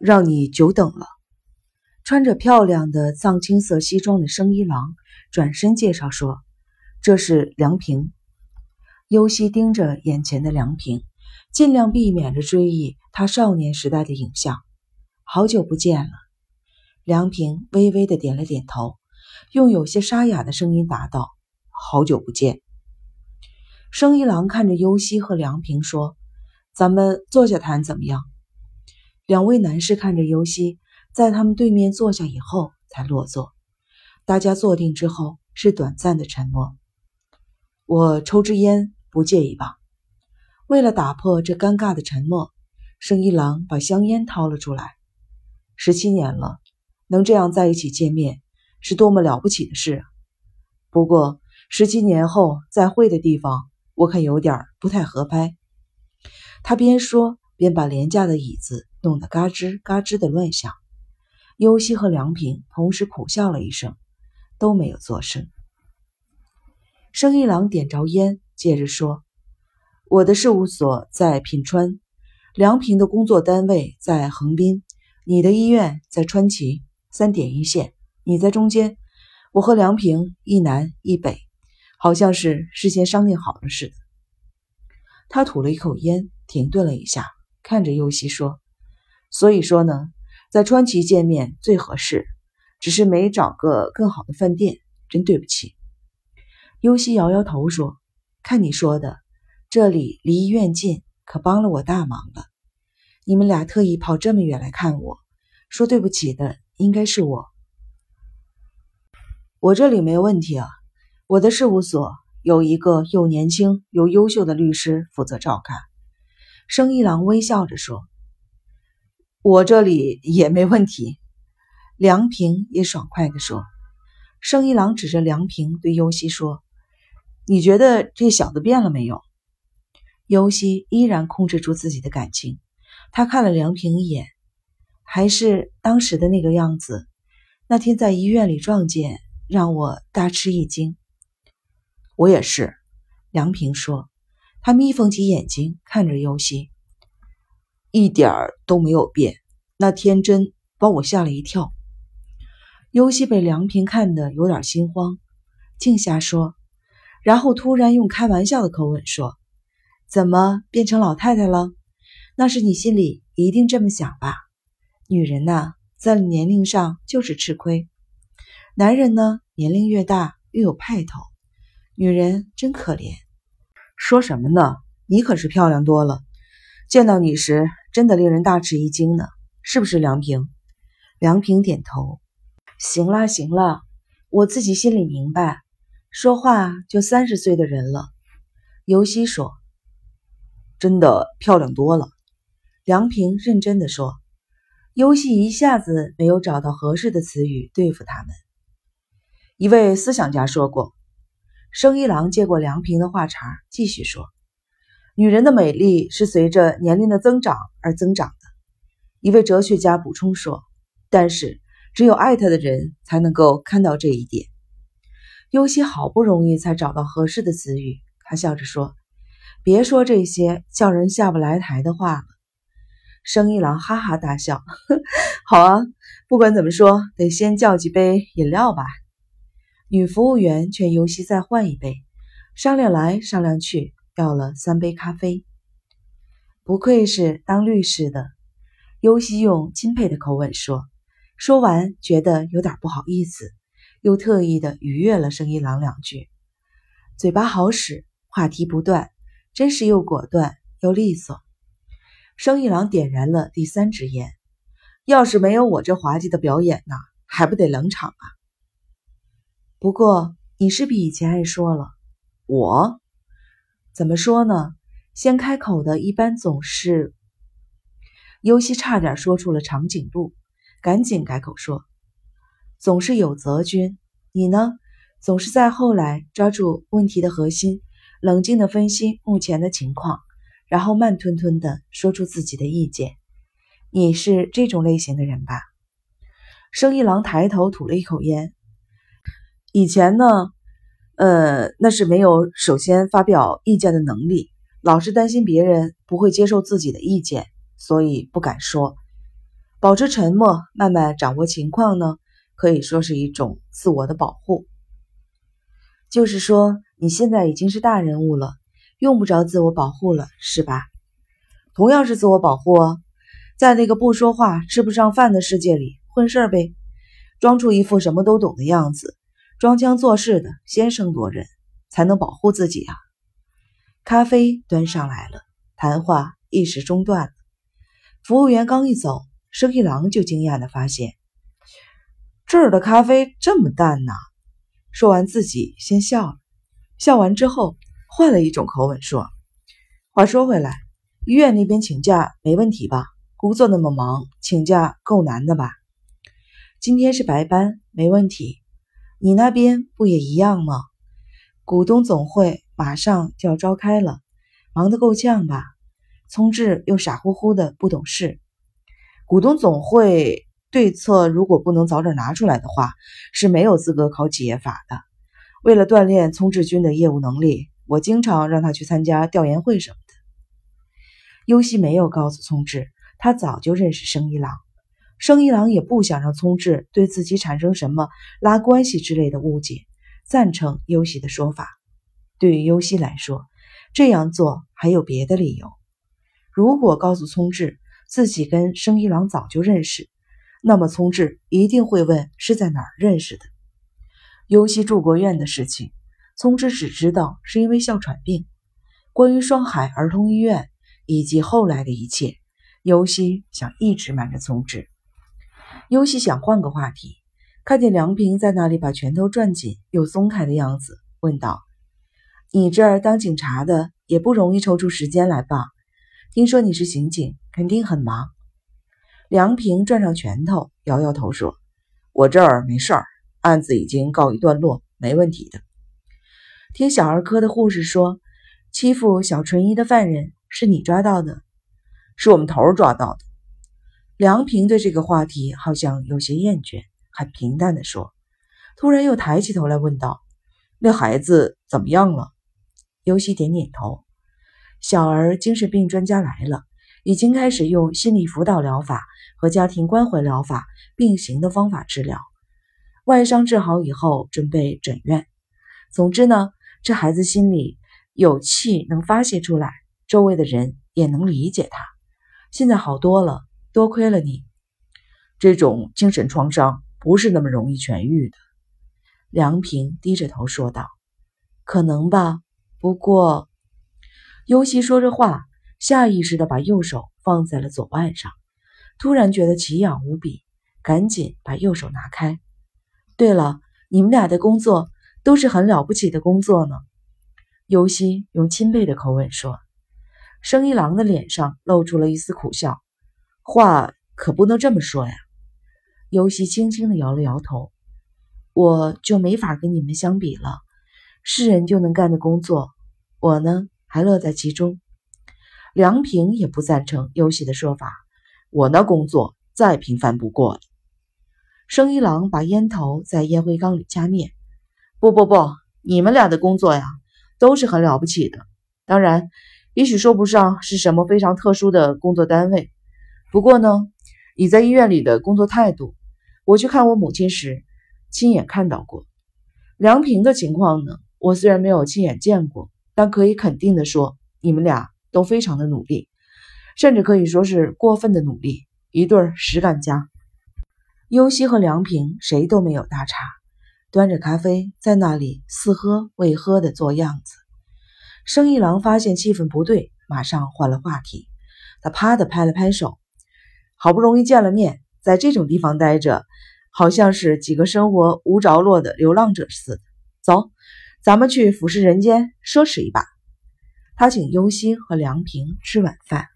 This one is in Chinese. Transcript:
让你久等了。穿着漂亮的藏青色西装的生一郎转身介绍说：“这是梁平。”尤西盯着眼前的梁平，尽量避免着追忆他少年时代的影像。好久不见了。梁平微微的点了点头，用有些沙哑的声音答道：“好久不见。”生一郎看着尤西和梁平说：“咱们坐下谈怎么样？”两位男士看着尤西，在他们对面坐下以后才落座。大家坐定之后是短暂的沉默。我抽支烟，不介意吧？为了打破这尴尬的沉默，生一郎把香烟掏了出来。十七年了，能这样在一起见面，是多么了不起的事啊！不过十七年后再会的地方。我看有点不太合拍。他边说边把廉价的椅子弄得嘎吱嘎吱的乱响。尤西和梁平同时苦笑了一声，都没有作声。生一郎点着烟，接着说：“我的事务所在品川，梁平的工作单位在横滨，你的医院在川崎，三点一线，你在中间，我和梁平一南一北。”好像是事先商定好了似的。他吐了一口烟，停顿了一下，看着尤西说：“所以说呢，在川崎见面最合适，只是没找个更好的饭店，真对不起。”优西摇摇头说：“看你说的，这里离医院近，可帮了我大忙了。你们俩特意跑这么远来看我，说对不起的应该是我。我这里没问题啊。”我的事务所有一个又年轻又优秀的律师负责照看。生一郎微笑着说：“我这里也没问题。”梁平也爽快地说。生一郎指着梁平对尤西说：“你觉得这小子变了没有？”尤西依然控制住自己的感情，他看了梁平一眼，还是当时的那个样子。那天在医院里撞见，让我大吃一惊。我也是，梁平说。他眯缝起眼睛看着尤西，一点儿都没有变。那天真把我吓了一跳。尤西被梁平看得有点心慌，静下说，然后突然用开玩笑的口吻说：“怎么变成老太太了？那是你心里一定这么想吧？女人呐，在年龄上就是吃亏。男人呢，年龄越大越有派头。”女人真可怜，说什么呢？你可是漂亮多了，见到你时真的令人大吃一惊呢，是不是？梁平，梁平点头。行了行了，我自己心里明白，说话就三十岁的人了。尤西说：“真的漂亮多了。”梁平认真的说。尤西一下子没有找到合适的词语对付他们。一位思想家说过。生一郎接过梁平的话茬，继续说：“女人的美丽是随着年龄的增长而增长的。”一位哲学家补充说：“但是只有爱她的人才能够看到这一点。”尤西好不容易才找到合适的词语，他笑着说：“别说这些叫人下不来台的话了。”生一郎哈哈大笑：“ 好啊，不管怎么说，得先叫几杯饮料吧。”女服务员劝尤西再换一杯，商量来商量去，要了三杯咖啡。不愧是当律师的，尤西用钦佩的口吻说。说完，觉得有点不好意思，又特意的愉悦了生一郎两句。嘴巴好使，话题不断，真是又果断又利索。生一郎点燃了第三支烟，要是没有我这滑稽的表演呢，还不得冷场啊！不过你是比以前爱说了，我怎么说呢？先开口的一般总是尤西，差点说出了长颈鹿，赶紧改口说，总是有泽君。你呢，总是在后来抓住问题的核心，冷静的分析目前的情况，然后慢吞吞的说出自己的意见。你是这种类型的人吧？生一郎抬头吐了一口烟。以前呢，呃，那是没有首先发表意见的能力，老是担心别人不会接受自己的意见，所以不敢说。保持沉默，慢慢掌握情况呢，可以说是一种自我的保护。就是说，你现在已经是大人物了，用不着自我保护了，是吧？同样是自我保护哦，在那个不说话、吃不上饭的世界里混事儿呗，装出一副什么都懂的样子，装腔作势的先声夺人，才能保护自己啊。咖啡端上来了，谈话一时中断了。服务员刚一走，生一郎就惊讶地发现，这儿的咖啡这么淡呐。说完，自己先笑了。笑完之后，换了一种口吻说：“话说回来，医院那边请假没问题吧？工作那么忙，请假够难的吧？今天是白班，没问题。你那边不也一样吗？股东总会。”马上就要召开了，忙得够呛吧？聪智又傻乎乎的不懂事。股东总会对策如果不能早点拿出来的话，是没有资格考企业法的。为了锻炼聪智君的业务能力，我经常让他去参加调研会什么的。优希没有告诉聪智，他早就认识生一郎，生一郎也不想让聪智对自己产生什么拉关系之类的误解，赞成优希的说法。对于优希来说，这样做还有别的理由。如果告诉聪智自己跟生一郎早就认识，那么聪智一定会问是在哪儿认识的。优希住过院的事情，聪智只知道是因为哮喘病。关于双海儿童医院以及后来的一切，优希想一直瞒着聪智。优希想换个话题，看见梁平在那里把拳头攥紧又松开的样子，问道。你这儿当警察的也不容易抽出时间来吧？听说你是刑警，肯定很忙。梁平转上拳头，摇摇头说：“我这儿没事儿，案子已经告一段落，没问题的。”听小儿科的护士说，欺负小纯一的犯人是你抓到的，是我们头儿抓到的。梁平对这个话题好像有些厌倦，很平淡地说，突然又抬起头来问道：“那孩子怎么样了？”尤西点点头，小儿精神病专家来了，已经开始用心理辅导疗法和家庭关怀疗法并行的方法治疗。外伤治好以后，准备转院。总之呢，这孩子心里有气能发泄出来，周围的人也能理解他。现在好多了，多亏了你。这种精神创伤不是那么容易痊愈的。梁平低着头说道：“可能吧。”不过，尤西说着话，下意识的把右手放在了左腕上，突然觉得奇痒无比，赶紧把右手拿开。对了，你们俩的工作都是很了不起的工作呢。尤西用钦佩的口吻说。生一郎的脸上露出了一丝苦笑，话可不能这么说呀。尤西轻轻的摇了摇头，我就没法跟你们相比了。是人就能干的工作，我呢还乐在其中。梁平也不赞成优喜的说法，我那工作再平凡不过了。生一郎把烟头在烟灰缸里加灭。不不不，你们俩的工作呀，都是很了不起的。当然，也许说不上是什么非常特殊的工作单位。不过呢，你在医院里的工作态度，我去看我母亲时亲眼看到过。梁平的情况呢？我虽然没有亲眼见过，但可以肯定的说，你们俩都非常的努力，甚至可以说是过分的努力，一对实干家。优希和梁平谁都没有搭茬，端着咖啡在那里似喝未喝的做样子。生意郎发现气氛不对，马上换了话题。他啪的拍了拍手，好不容易见了面，在这种地方待着，好像是几个生活无着落的流浪者似的。走。咱们去俯视人间，奢侈一把。他请优心和梁平吃晚饭。